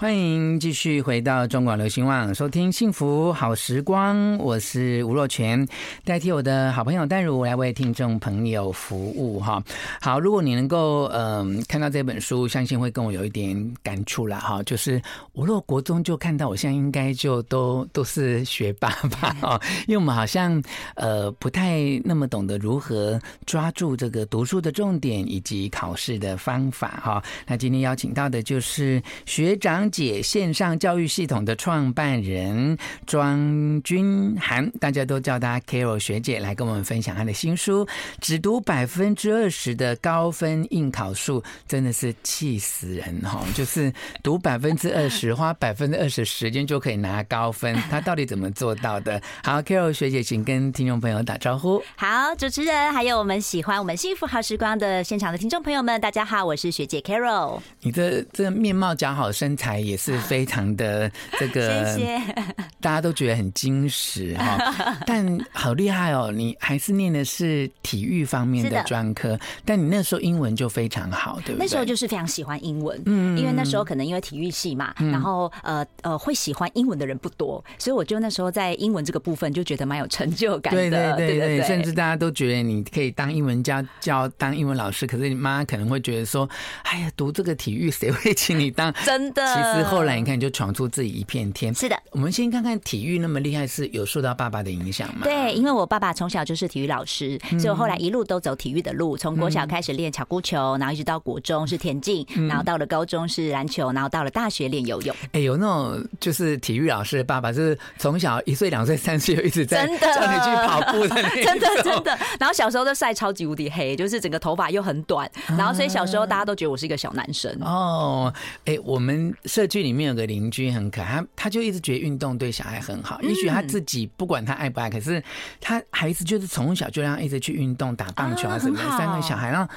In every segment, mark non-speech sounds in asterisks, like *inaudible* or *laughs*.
欢迎继续回到中广流行网，收听幸福好时光。我是吴若权，代替我的好朋友淡如来为听众朋友服务。哈，好，如果你能够嗯、看到这本书，相信会跟我有一点感触了哈。就是我若国中就看到，我现在应该就都都是学霸吧？哈，因为我们好像呃不太那么懂得如何抓住这个读书的重点以及考试的方法。哈，那今天邀请到的就是学长姐线上教育系统的创办人庄君涵，大家都叫她 Carol 学姐，来跟我们分享她的新书《只读百分之二十的高分应考数》，真的是气死人哈！就是读百分之二十，花百分之二十时间就可以拿高分，她到底怎么做到的？好，Carol 学姐，请跟听众朋友打招呼。好，主持人，还有我们喜欢我们幸福好时光的现场的听众朋友们，大家好，我是学姐 Carol。你的这面貌姣好，身材。也是 *laughs* 非常的这个，谢谢，*laughs* 大家都觉得很精实哈，*laughs* 但好厉害哦！你还是念的是体育方面的专科，但你那时候英文就非常好，对不对？那时候就是非常喜欢英文，嗯，因为那时候可能因为体育系嘛，然后呃呃会喜欢英文的人不多，所以我就那时候在英文这个部分就觉得蛮有成就感的，对对对对，甚至大家都觉得你可以当英文教教当英文老师，可是你妈可能会觉得说，哎呀，读这个体育谁会请你当？真的，其实。后来你看，就闯出自己一片天。是的，我们先看看体育那么厉害，是有受到爸爸的影响吗？对，因为我爸爸从小就是体育老师，所以我后来一路都走体育的路。从国小开始练巧固球，然后一直到国中是田径，然后到了高中是篮球，然后到了大学练游泳。哎，有那种就是体育老师的爸爸，就是从小一岁、两岁、三岁就一直在叫你去跑步的那，*laughs* 真的真的。然后小时候都晒超级无敌黑，就是整个头发又很短，然后所以小时候大家都觉得我是一个小男生。哦，哎，我们社区里面有个邻居很可爱，他他就一直觉得运动对小孩很好。也许他自己不管他爱不爱，可是他孩子就是从小就让他一直去运动，打棒球啊什么的。三个小孩，然后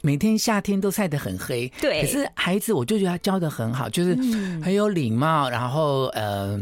每天夏天都晒得很黑。对，可是孩子我就觉得他教的很好，就是很有礼貌，然后呃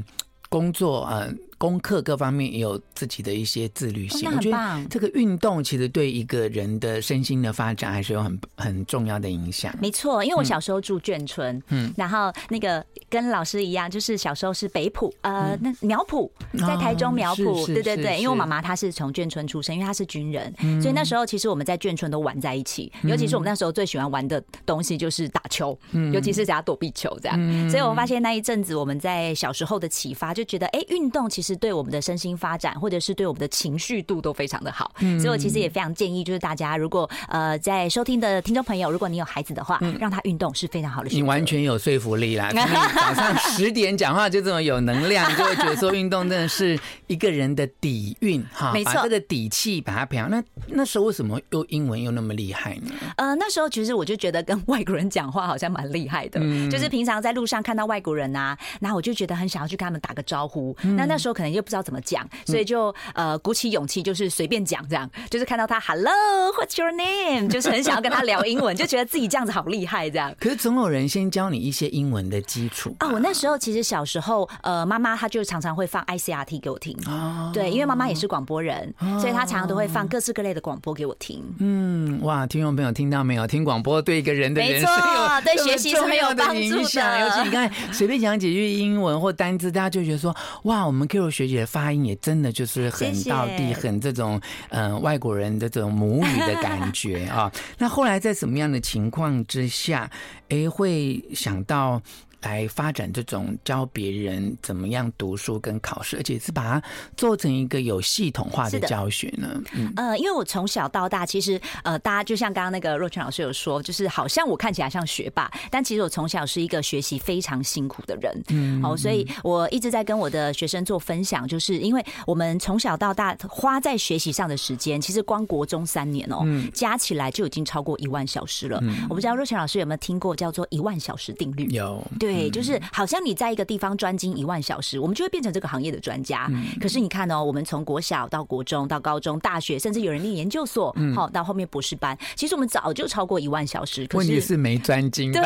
工作呃。功课各方面也有自己的一些自律性，我觉得这个运动其实对一个人的身心的发展还是有很很重要的影响。没错，因为我小时候住眷村，嗯，然后那个跟老师一样，就是小时候是北埔，呃，那苗圃在台中苗圃，对对对，因为我妈妈她是从眷村出生，因为她是军人，所以那时候其实我们在眷村都玩在一起，尤其是我们那时候最喜欢玩的东西就是打球，嗯。尤其是打躲避球这样。所以我发现那一阵子我们在小时候的启发，就觉得哎，运动其实。是对我们的身心发展，或者是对我们的情绪度都非常的好，嗯、所以我其实也非常建议，就是大家如果呃在收听的听众朋友，如果你有孩子的话，嗯、让他运动是非常好的。你完全有说服力啦！早上 *laughs* 十点讲话就这么有能量，就会觉得说运动真的是一个人的底蕴哈，没错，把这个底气把它培养。那那时候为什么又英文又那么厉害呢？呃，那时候其实我就觉得跟外国人讲话好像蛮厉害的，嗯、就是平常在路上看到外国人啊，然后我就觉得很想要去跟他们打个招呼。嗯、那那时候可能又不知道。怎么讲，所以就呃鼓起勇气，就是随便讲这样，就是看到他 Hello，What's your name？就是很想要跟他聊英文，*laughs* 就觉得自己这样子好厉害这样。可是总有人先教你一些英文的基础啊。我那时候其实小时候，呃，妈妈她就常常会放 ICRT 给我听。哦，对，因为妈妈也是广播人，所以她常常都会放各式各类的广播给我听。嗯，哇，听众朋友听到没有？听广播对一个人的人生有对学习是很有帮助的。尤其你看随便讲几句英文或单字，大家就觉得说哇，我们学姐。发音也真的就是很到地，很这种嗯外国人的这种母语的感觉 *laughs* 啊。那后来在什么样的情况之下，哎，会想到？来发展这种教别人怎么样读书跟考试，而且是把它做成一个有系统化的教学呢？嗯，呃，因为我从小到大，其实呃，大家就像刚刚那个若泉老师有说，就是好像我看起来像学霸，但其实我从小是一个学习非常辛苦的人。嗯，好，所以我一直在跟我的学生做分享，就是因为我们从小到大花在学习上的时间，其实光国中三年哦，加起来就已经超过一万小时了。我不知道若泉老师有没有听过叫做一万小时定律？有。对，就是好像你在一个地方专精一万小时，我们就会变成这个行业的专家。可是你看哦，我们从国小到国中到高中、大学，甚至有人念研究所，好到后面博士班，其实我们早就超过一万小时。问题是没专精。对，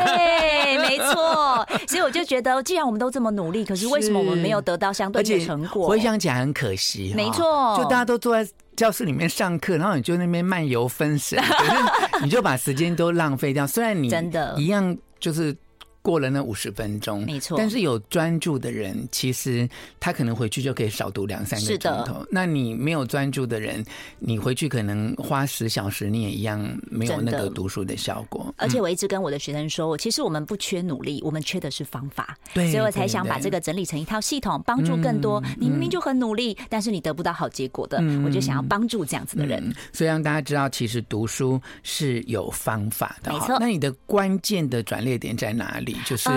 没错。所以我就觉得，既然我们都这么努力，可是为什么我们没有得到相对的成果？回想起来很可惜。没错，就大家都坐在教室里面上课，然后你就那边漫游分神，你就把时间都浪费掉。虽然你 *laughs* 真的一样就是。过了那五十分钟，没错。但是有专注的人，其实他可能回去就可以少读两三个钟头。那你没有专注的人，你回去可能花十小时，你也一样没有那个读书的效果。而且我一直跟我的学生说，其实我们不缺努力，我们缺的是方法。对，所以我才想把这个整理成一套系统，帮助更多。你明明就很努力，但是你得不到好结果的，我就想要帮助这样子的人。所以让大家知道，其实读书是有方法的。没错。那你的关键的转捩点在哪里？就是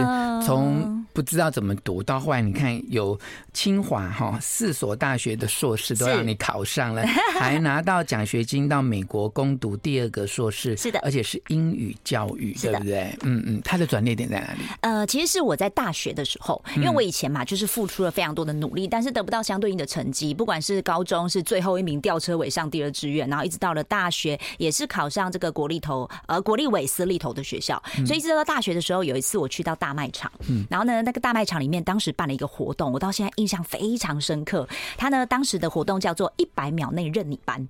从不知道怎么读到后来，你看有清华哈四所大学的硕士都让你考上了，*laughs* 还拿到奖学金到美国攻读第二个硕士，是的，而且是英语教育，对不对？嗯嗯，他的转捩点在哪里？呃，其实是我在大学的时候，因为我以前嘛就是付出了非常多的努力，但是得不到相对应的成绩，不管是高中是最后一名吊车尾上第二志愿，然后一直到了大学也是考上这个国立头呃国立委私立头的学校，所以一直到大学的时候，有一次我。去到大卖场，嗯然后呢，那个大卖场里面当时办了一个活动，我到现在印象非常深刻。他呢，当时的活动叫做“一百秒内任你搬”，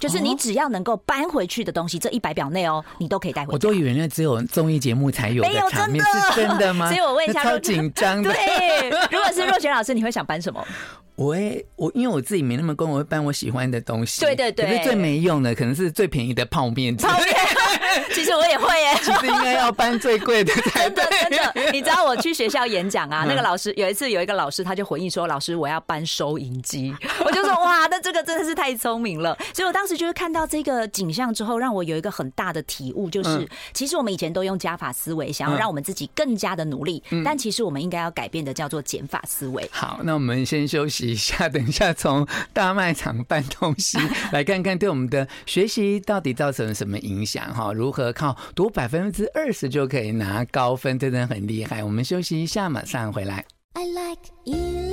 就是你只要能够搬回去的东西，这一百秒内哦，你都可以带回去。我都以为那只有综艺节目才有的场面，是真的吗？所以我问一下，超紧张的。对，如果是若雪老师，你会想搬什么？我会，我因为我自己没那么工，我会搬我喜欢的东西。对对对，可是最没用的可能是最便宜的泡面。泡面，*laughs* 其实我也会耶。其实应该要搬最贵的 *laughs* 才对。真的真的，你知道我去学校演讲啊，那个老师有一次有一个老师他就回应说：“老师，我要搬收银机。” *laughs* 我就说：“哇，那这个真的是太聪明了。”所以我当时就是看到这个景象之后，让我有一个很大的体悟，就是其实我们以前都用加法思维，想要让我们自己更加的努力，但其实我们应该要改变的叫做减法思维。好，那我们先休息一下，等一下。从大卖场搬东西，来看看对我们的学习到底造成了什么影响？哈，如如何靠读百分之二十就可以拿高分，真的很厉害。我们休息一下，马上回来。I like you.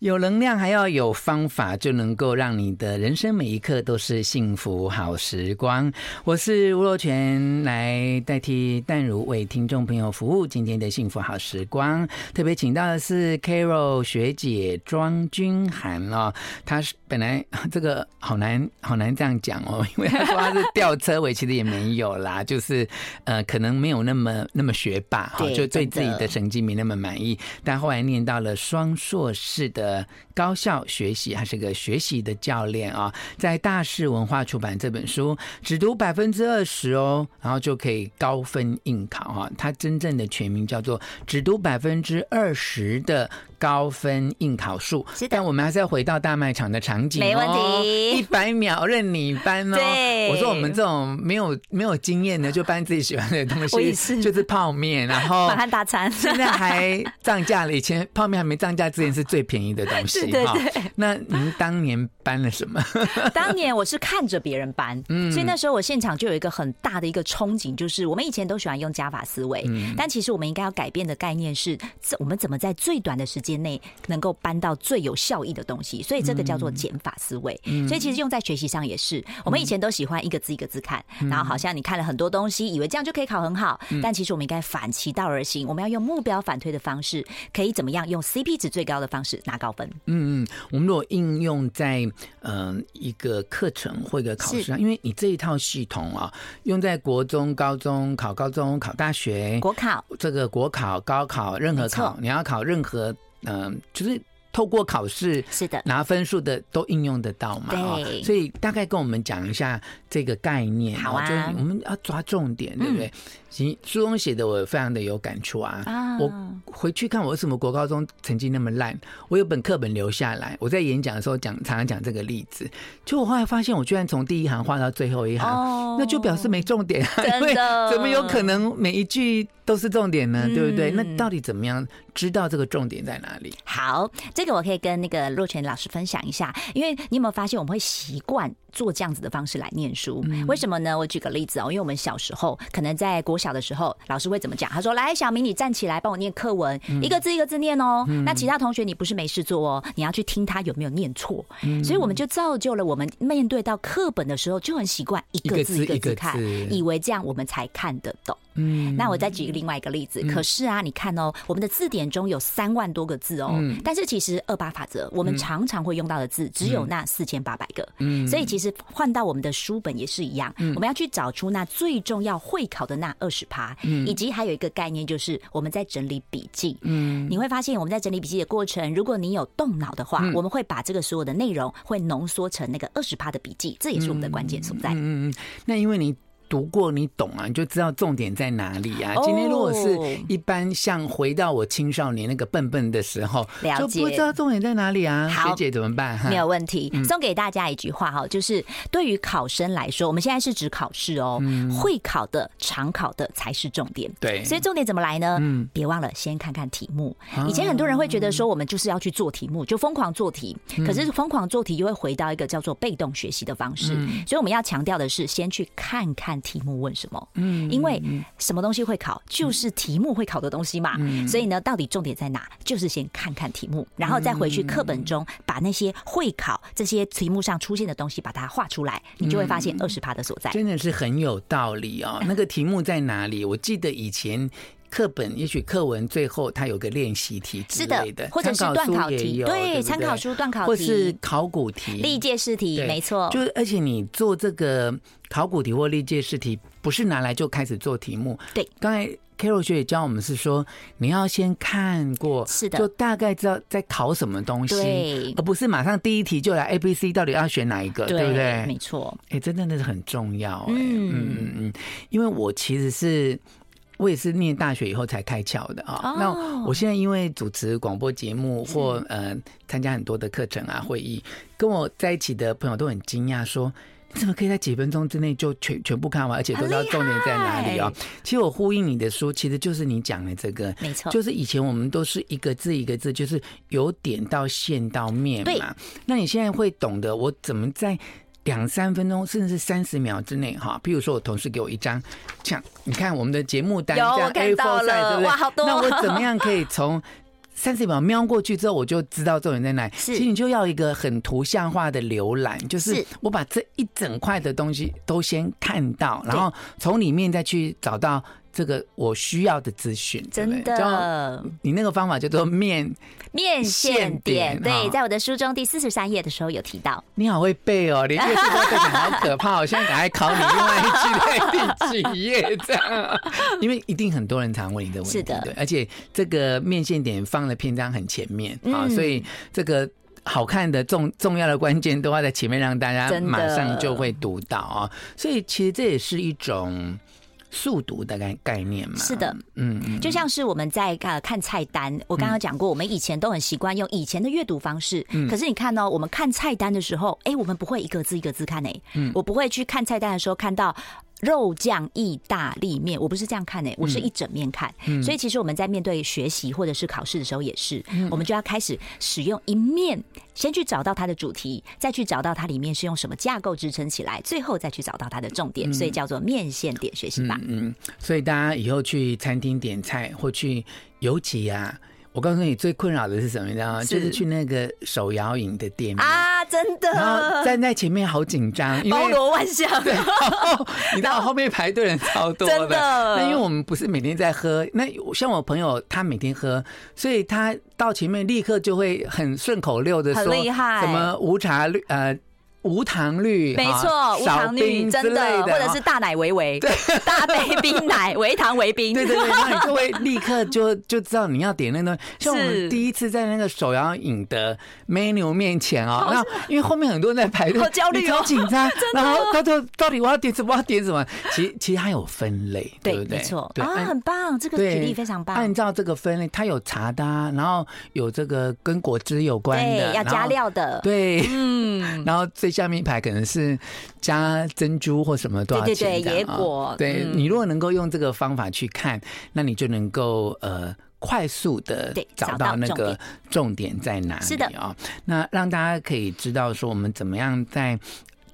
有能量还要有方法，就能够让你的人生每一刻都是幸福好时光。我是吴若权，来代替淡如为听众朋友服务。今天的幸福好时光，特别请到的是 Carol 学姐庄君涵哦。她是本来 *laughs* 这个好难好难这样讲哦，因为她说她是吊车尾，其实也没有啦，*laughs* 就是呃可能没有那么那么学霸哈，就对自己的成绩没那么满意，但后来念到了双硕士的。uh, 高效学习还是个学习的教练啊，在大是文化出版这本书，只读百分之二十哦，然后就可以高分应考哈。它真正的全名叫做“只读百分之二十的高分应考术”。是，但我们还是要回到大卖场的场景哦，没问题，一百秒任你搬哦。对，我说我们这种没有没有经验的，就搬自己喜欢的东西，*laughs* 就是泡面，然后 *laughs* 满汉大餐，现在还涨价了。以前泡面还没涨价之前是最便宜。的东西，*laughs* 对对对。那您当年搬了什么？*laughs* 当年我是看着别人搬，嗯，所以那时候我现场就有一个很大的一个憧憬，就是我们以前都喜欢用加法思维，嗯，但其实我们应该要改变的概念是，我们怎么在最短的时间内能够搬到最有效益的东西？所以这个叫做减法思维。所以其实用在学习上也是，我们以前都喜欢一个字一个字看，然后好像你看了很多东西，以为这样就可以考很好，但其实我们应该反其道而行，我们要用目标反推的方式，可以怎么样用 CP 值最高的方式拿高分？嗯嗯，我们如果应用在嗯、一个课程或一个考试上，因为你这一套系统啊，用在国中、高中考高中、考大学、国考这个国考、高考任何考，你要考任何嗯、就是透过考试是的拿分数的都应用得到嘛？对，所以大概跟我们讲一下这个概念，好啊，就是我们要抓重点，对不对？其实书中写的我非常的有感触啊！啊我回去看我为什么国高中成绩那么烂，我有本课本留下来。我在演讲的时候讲，常常讲这个例子。就我后来发现，我居然从第一行画到最后一行，那就表示没重点啊！因为怎么有可能每一句都是重点呢？对不对？那到底怎么样知道这个重点在哪里？好，这个我可以跟那个若泉老师分享一下。因为你有没有发现，我们会习惯做这样子的方式来念书？为什么呢？我举个例子哦，因为我们小时候可能在国小的时候，老师会怎么讲？他说：“来，小明，你站起来，帮我念课文，一个字一个字念哦。那其他同学，你不是没事做哦，你要去听他有没有念错。所以我们就造就了我们面对到课本的时候就很习惯一个字一个字看，以为这样我们才看得懂。嗯，那我再举另外一个例子。可是啊，你看哦，我们的字典中有三万多个字哦，但是其实二八法则，我们常常会用到的字只有那四千八百个。嗯，所以其实换到我们的书本也是一样，我们要去找出那最重要会考的那二十趴，以及还有一个概念就是我们在整理笔记。嗯，你会发现我们在整理笔记的过程，如果你有动脑的话，我们会把这个所有的内容会浓缩成那个二十趴的笔记，这也是我们的关键所在。嗯嗯，那因为你。读过你懂啊，你就知道重点在哪里啊。今天如果是一般像回到我青少年那个笨笨的时候，就不知道重点在哪里啊。学姐怎么办？没有问题，送给大家一句话哈，就是对于考生来说，我们现在是指考试哦，会考的、常考的才是重点。对，所以重点怎么来呢？嗯，别忘了先看看题目。以前很多人会觉得说，我们就是要去做题目，就疯狂做题。可是疯狂做题又会回到一个叫做被动学习的方式。所以我们要强调的是，先去看看。题目问什么？嗯，因为什么东西会考，就是题目会考的东西嘛。嗯，所以呢，到底重点在哪？就是先看看题目，然后再回去课本中把那些会考这些题目上出现的东西把它画出来，你就会发现二十趴的所在。真的是很有道理哦。那个题目在哪里？我记得以前。课本也许课文最后它有个练习题之类的，或者是段考题，对，参考书段考题，或是考古题、历届试题，没错。就是而且你做这个考古题或历届试题，不是拿来就开始做题目。对，刚才 Carol 学姐教我们是说，你要先看过，是的，就大概知道在考什么东西，而不是马上第一题就来 A、B、C，到底要选哪一个，对不对？没错。哎，真的那是很重要。哎，嗯嗯嗯，因为我其实是。我也是念大学以后才开窍的啊。那我现在因为主持广播节目或呃参加很多的课程啊会议，跟我在一起的朋友都很惊讶，说你怎么可以在几分钟之内就全全部看完，而且都知道重点在哪里啊？其实我呼应你的书，其实就是你讲的这个，没错，就是以前我们都是一个字一个字，就是由点到线到面嘛。那你现在会懂得我怎么在。两三分钟，甚至是三十秒之内，哈，比如说我同事给我一张，像你看我们的节目单，这样 A4 size，对不对？哇，好多！那我怎么样可以从 *laughs* 三十秒瞄过去之后，我就知道重点在哪其实你就要一个很图像化的浏览，就是我把这一整块的东西都先看到，然后从里面再去找到。这个我需要的资讯，真的，你那个方法叫做面面线点，对，在我的书中第四十三页的时候有提到。你好会背哦，连这个字都背好可怕！我现在赶快考你另外一句第几页这样，因为一定很多人常问你的问题，是的，对，而且这个面线点放的篇章很前面啊，所以这个好看的重重要的关键都要在前面，让大家马上就会读到啊，所以其实这也是一种。速读的概概念嘛，是的，嗯，就像是我们在呃看菜单，我刚刚讲过，我们以前都很习惯用以前的阅读方式，嗯，可是你看呢，我们看菜单的时候，哎，我们不会一个字一个字看诶，嗯，我不会去看菜单的时候看到。肉酱意大利面，我不是这样看诶，我是一整面看。所以其实我们在面对学习或者是考试的时候，也是，我们就要开始使用一面，先去找到它的主题，再去找到它里面是用什么架构支撑起来，最后再去找到它的重点，所以叫做面线点学习法。嗯，所以大家以后去餐厅点菜或去，尤其啊。我告诉你，最困扰的是什么？你知道吗？就是去那个手摇饮的店啊，真的，然后站在前面好紧张，包罗万象。*laughs* 对，你到后面排队人超多的。真的。那因为我们不是每天在喝，那像我朋友他每天喝，所以他到前面立刻就会很顺口溜的说，很厉害，什么无茶绿呃。无糖绿，没错，无糖绿，真的，或者是大奶维维，对，大杯冰奶，微糖微冰，对对对，*laughs* 那你就会立刻就就知道你要点那东西。像我们第一次在那个手摇饮的 menu 面前哦，那因为后面很多人在排队，好焦虑，好紧张，*laughs* 然后他就到底我要点什么？我要点什么？其实其实它有分类，对不对？没错，啊，很棒，这个举例非常棒。按照这个分类，它有茶的，然后有这个跟果汁有关的，要加料的，对，嗯，*laughs* 然后最。下面一排可能是加珍珠或什么多少钱？对对对，野果。对，你如果能够用这个方法去看，那你就能够呃快速的找到那个重点在哪？是的啊，那让大家可以知道说我们怎么样在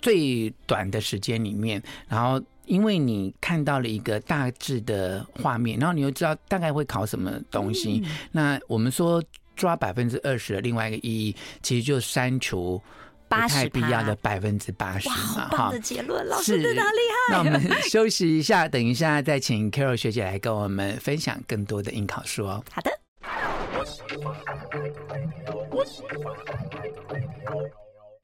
最短的时间里面，然后因为你看到了一个大致的画面，然后你又知道大概会考什么东西。那我们说抓百分之二十的另外一个意义，其实就删除。不太必要的百分之八十哇。好棒的结论，老师真的厉害。那我们休息一下，*laughs* 等一下再请 Carol 学姐来跟我们分享更多的应考书哦。好的。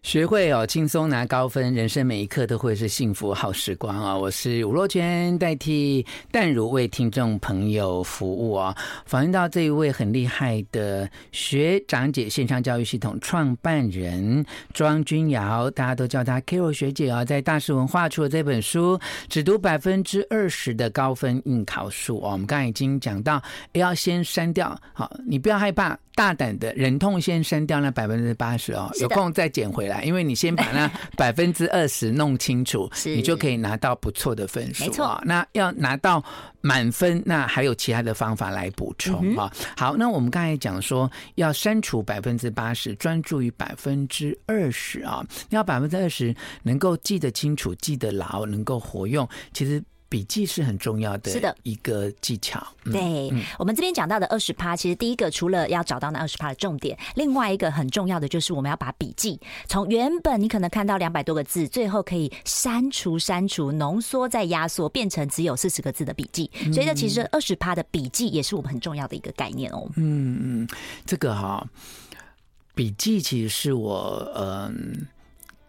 学会哦，轻松拿高分，人生每一刻都会是幸福好时光啊！我是吴若娟，代替淡如为听众朋友服务啊。访问到这一位很厉害的学长姐线上教育系统创办人庄君瑶，大家都叫她 Carol 学姐啊，在大师文化出了这本书，只读百分之二十的高分应考书哦。我们刚才已经讲到，要先删掉，好，你不要害怕。大胆的忍痛先删掉那百分之八十哦，有空再捡回来，因为你先把那 *laughs* 百分之二十弄清楚，你就可以拿到不错的分数啊。那要拿到满分，那还有其他的方法来补充啊。好，那我们刚才讲说要删除百分之八十，专注于百分之二十啊。要百分之二十能够记得清楚、记得牢、能够活用，其实。笔记是很重要的，是的一个技巧。对，嗯、我们这边讲到的二十趴，其实第一个除了要找到那二十趴的重点，另外一个很重要的就是我们要把笔记从原本你可能看到两百多个字，最后可以删除、删除、浓缩再压缩，变成只有四十个字的笔记。所以这其实二十趴的笔记也是我们很重要的一个概念哦。嗯嗯，这个哈，笔记其实是我嗯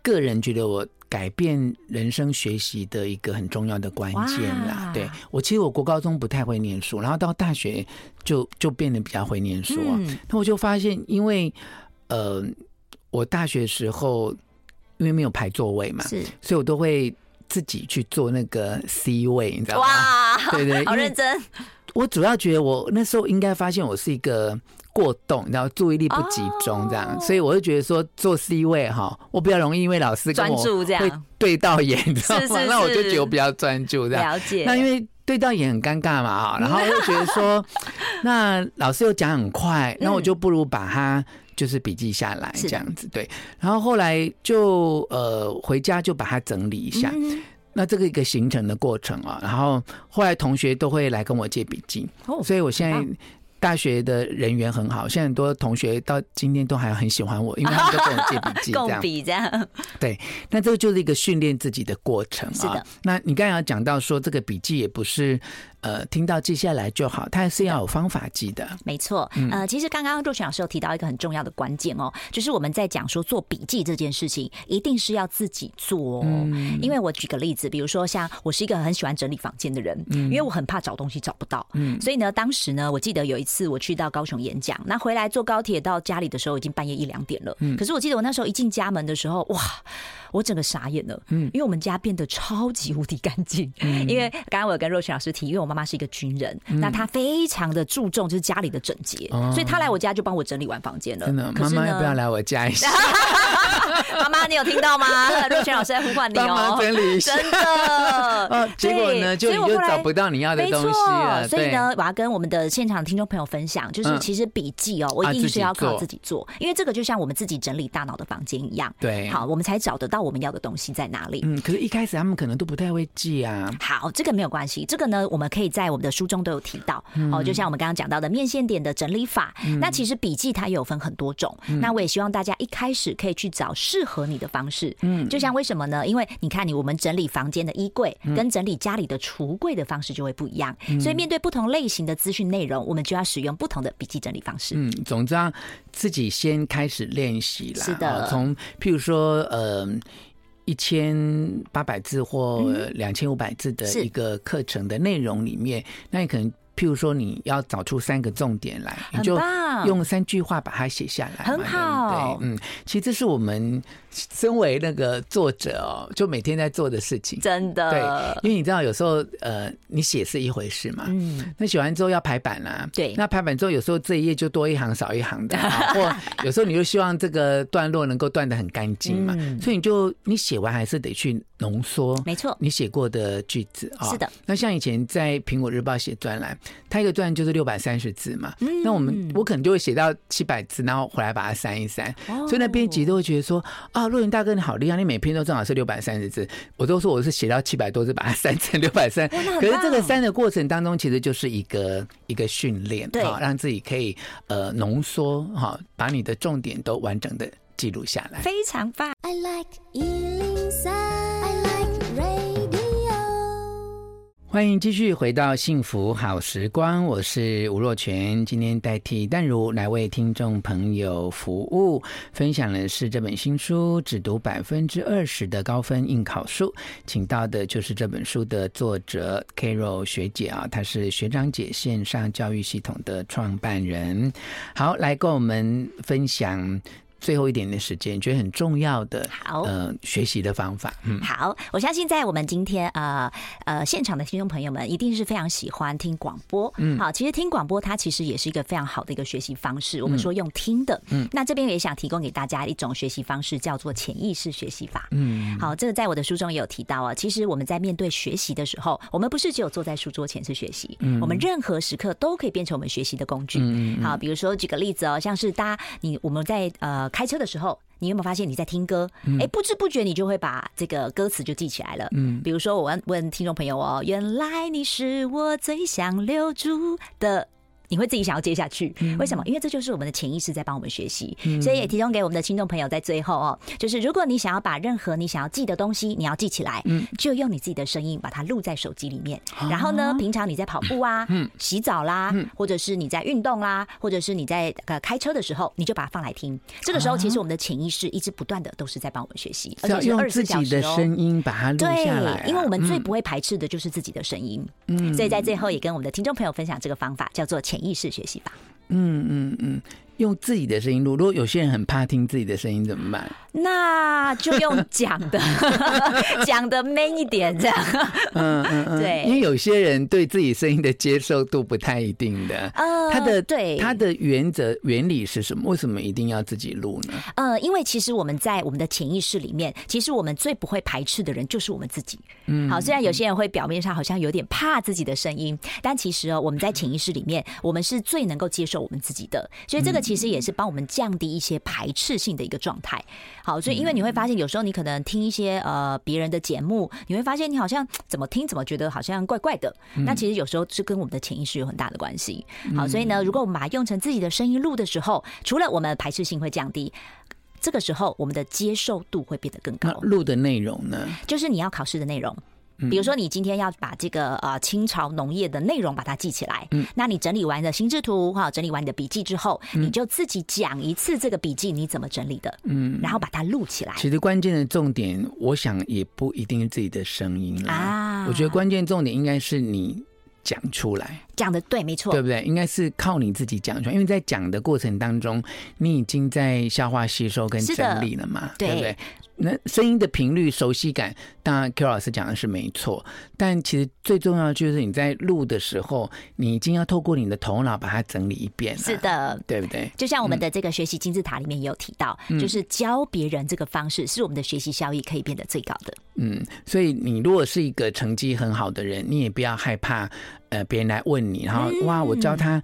个人觉得我。改变人生学习的一个很重要的关键啦。对，我其实我国高中不太会念书，然后到大学就就变得比较会念书啊。那我就发现，因为呃，我大学时候因为没有排座位嘛，是，所以我都会自己去做那个 C 位，你知道吗？哇，对对，好认真。我主要觉得我那时候应该发现我是一个。过动，然后注意力不集中，这样，所以我就觉得说做 C 位哈，我比较容易，因为老师跟我会对到眼，你知道吗？那我就觉得我比较专注这样。了解。那因为对到眼很尴尬嘛哈，然后我就觉得说，*laughs* 那老师又讲很快，那我就不如把它就是笔记下来这样子对。然后后来就呃回家就把它整理一下，那这个一个形成的过程啊。然后后来同学都会来跟我借笔记，所以我现在。大学的人缘很好，现在很多同学到今天都还很喜欢我，因为他们都跟我借笔记，*laughs* 共笔这样。对，那这个就是一个训练自己的过程啊。是的。那你刚才有讲到说，这个笔记也不是。呃，听到记下来就好，它还是要有方法记的。没错，呃，其实刚刚若泉老师有提到一个很重要的关键哦，就是我们在讲说做笔记这件事情，一定是要自己做哦。嗯、因为我举个例子，比如说像我是一个很喜欢整理房间的人，嗯，因为我很怕找东西找不到，嗯，所以呢，当时呢，我记得有一次我去到高雄演讲，那回来坐高铁到家里的时候已经半夜一两点了，嗯，可是我记得我那时候一进家门的时候，哇！我整个傻眼了，嗯，因为我们家变得超级无敌干净，嗯，因为刚刚我有跟若泉老师提，因为我妈妈是一个军人，嗯，那她非常的注重就是家里的整洁，哦，所以她来我家就帮我整理完房间了。真的，妈妈要不要来我家一下？*laughs* *laughs* *laughs* *laughs* 妈妈，你有听到吗？*laughs* 若权老师在呼唤你哦，整理一下。真的，哦，结果呢，就你就找不到你要的东西了。所以呢，我要跟我们的现场听众朋友分享，就是其实笔记哦，我一定是要靠自己做，因为这个就像我们自己整理大脑的房间一样。对，好，我们才找得到。我们要的东西在哪里？嗯，可是，一开始他们可能都不太会记啊。好，这个没有关系。这个呢，我们可以在我们的书中都有提到。哦，就像我们刚刚讲到的面线点的整理法。那其实笔记它也有分很多种。那我也希望大家一开始可以去找适合你的方式。嗯，就像为什么呢？因为你看，你我们整理房间的衣柜跟整理家里的橱柜的方式就会不一样。所以面对不同类型的资讯内容，我们就要使用不同的笔记整理方式。嗯，总之啊自己先开始练习啦。是的，从譬如说，呃。一千八百字或两千五百字的一个课程的内容里面，那你可能。譬如说，你要找出三个重点来，你就用三句话把它写下来，很好。对，嗯，其实这是我们身为那个作者哦，就每天在做的事情。真的，对，因为你知道，有时候呃，你写是一回事嘛，嗯，那写完之后要排版啦，对，那排版之后有时候这一页就多一行少一行的，*laughs* 或有时候你就希望这个段落能够断的很干净嘛，所以你就你写完还是得去浓缩，没错，你写过的句子啊，是的。那像以前在苹果日报写专栏。它一个专栏就是六百三十字嘛，那我们我可能就会写到七百字，然后回来把它删一删。所以那编辑都会觉得说：“啊，陆云大哥你好厉害，你每篇都正好是六百三十字。”我都说我是写到七百多字，把它删成 *laughs* 六百三。可是这个删的过程当中，其实就是一个一个训练，对，让自己可以呃浓缩哈，把你的重点都完整的记录下来，非常棒。I like 欢迎继续回到幸福好时光，我是吴若全，今天代替淡如来为听众朋友服务，分享的是这本新书《只读百分之二十的高分应考书》，请到的就是这本书的作者 Carol 学姐啊，她是学长姐线上教育系统的创办人，好，来跟我们分享。最后一点点时间，觉得很重要的，好，呃，学习的方法。嗯，好，我相信在我们今天呃呃现场的听众朋友们，一定是非常喜欢听广播。嗯，好，其实听广播它其实也是一个非常好的一个学习方式。我们说用听的，嗯，那这边也想提供给大家一种学习方式，叫做潜意识学习法。嗯，好，这个在我的书中也有提到啊。其实我们在面对学习的时候，我们不是只有坐在书桌前去学习，嗯，我们任何时刻都可以变成我们学习的工具。嗯，好，比如说举个例子哦，像是大家你我们在呃。开车的时候，你有没有发现你在听歌？哎，不知不觉你就会把这个歌词就记起来了。嗯，比如说我问问听众朋友哦，原来你是我最想留住的。你会自己想要接下去，为什么？因为这就是我们的潜意识在帮我们学习，所以也提供给我们的听众朋友在最后哦，就是如果你想要把任何你想要记的东西，你要记起来，就用你自己的声音把它录在手机里面。然后呢，平常你在跑步啊、洗澡啦，或者是你在运动啦，或者是你在呃开车的时候，你就把它放来听。这个时候，其实我们的潜意识一直不断的都是在帮我们学习，而且是二十四小时哦。用自己的声音把它录下来，对，因为我们最不会排斥的就是自己的声音。嗯，所以在最后也跟我们的听众朋友分享这个方法，叫做潜意识学习吧。嗯嗯嗯，用自己的声音录。如果有些人很怕听自己的声音，怎么办？那就用讲的，*laughs* 讲的 man 一点，这样。嗯嗯嗯，对，因为有些人对自己声音的接受度不太一定的。呃，他的对他的原则原理是什么？为什么一定要自己录呢？呃，因为其实我们在我们的潜意识里面，其实我们最不会排斥的人就是我们自己。嗯，好，虽然有些人会表面上好像有点怕自己的声音，但其实哦，我们在潜意识里面，我们是最能够接受我们自己的。所以这个其实也是帮我们降低一些排斥性的一个状态。好，所以因为你会发现，有时候你可能听一些呃别人的节目，你会发现你好像怎么听怎么觉得好像怪怪的。那其实有时候是跟我们的潜意识有很大的关系。好，所以呢，如果我们把它用成自己的声音录的时候，除了我们排斥性会降低，这个时候我们的接受度会变得更高。录的内容呢，就是你要考试的内容。比如说，你今天要把这个呃清朝农业的内容把它记起来，嗯，那你整理完的心智图哈，整理完你的笔记之后，你就自己讲一次这个笔记你怎么整理的，嗯，然后把它录起来。其实关键的重点，我想也不一定是自己的声音啊，我觉得关键重点应该是你讲出来，讲的对，没错，对不对？应该是靠你自己讲出来，因为在讲的过程当中，你已经在消化吸收跟整理了嘛，对不对？那声音的频率、熟悉感，当然 Q 老师讲的是没错，但其实最重要的就是你在录的时候，你已经要透过你的头脑把它整理一遍了。是的，对不对？就像我们的这个学习金字塔里面也有提到，嗯、就是教别人这个方式是我们的学习效益可以变得最高的。嗯，所以你如果是一个成绩很好的人，你也不要害怕，呃，别人来问你，然后、嗯、哇，我教他。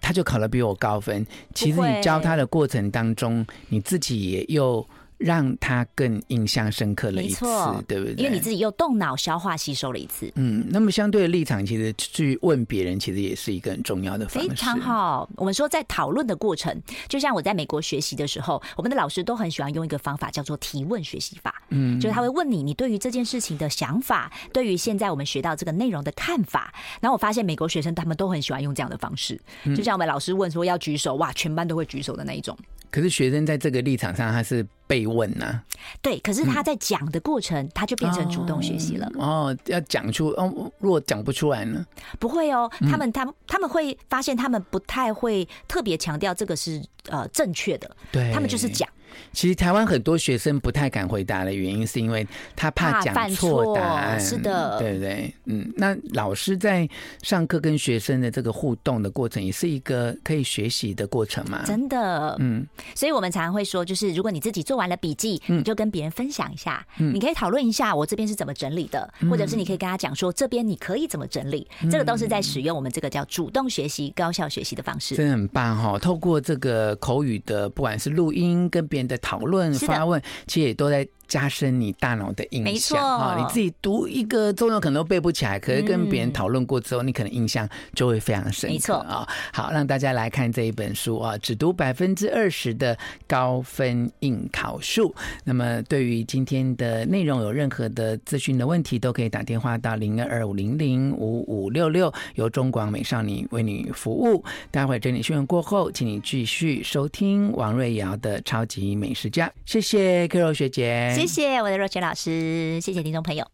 他就考了比我高分。其实你教他的过程当中，你自己也又。让他更印象深刻了一次，对不对？因为你自己又动脑消化吸收了一次。嗯，那么相对的立场，其实去问别人，其实也是一个很重要的方式。非常好。我们说，在讨论的过程，就像我在美国学习的时候，我们的老师都很喜欢用一个方法，叫做提问学习法。嗯，就是他会问你，你对于这件事情的想法，对于现在我们学到这个内容的看法。然后我发现美国学生他们都很喜欢用这样的方式，就像我们老师问说要举手，哇，全班都会举手的那一种。可是学生在这个立场上，他是被问呢、啊？对，可是他在讲的过程，嗯、他就变成主动学习了。哦，哦，要讲出哦，如果讲不出来呢？不会哦，他们他们他们会发现，他们不太会特别强调这个是呃正确的。对，他们就是讲。其实台湾很多学生不太敢回答的原因，是因为他怕讲错答案。是的，对不对？嗯，那老师在上课跟学生的这个互动的过程，也是一个可以学习的过程嘛？真的，嗯。所以我们常常会说，就是如果你自己做完了笔记，你就跟别人分享一下，你可以讨论一下我这边是怎么整理的，或者是你可以跟他讲说这边你可以怎么整理。这个都是在使用我们这个叫主动学习、高效学习的方式。真的很棒哈！透过这个口语的，不管是录音跟别人。的讨论发问，其实也都在加深你大脑的印象啊！你自己读一个中文可能都背不起来，可是跟别人讨论过之后，你可能印象就会非常深刻啊！好，让大家来看这一本书啊，只读百分之二十的高分应考术。那么，对于今天的内容有任何的咨询的问题，都可以打电话到零二二五零零五五六六，由中广美少女为你服务。待会整理新闻过后，请你继续收听王瑞瑶的超级美食家。谢谢 Carol 学姐，谢谢我的若雪老师，谢谢听众朋友。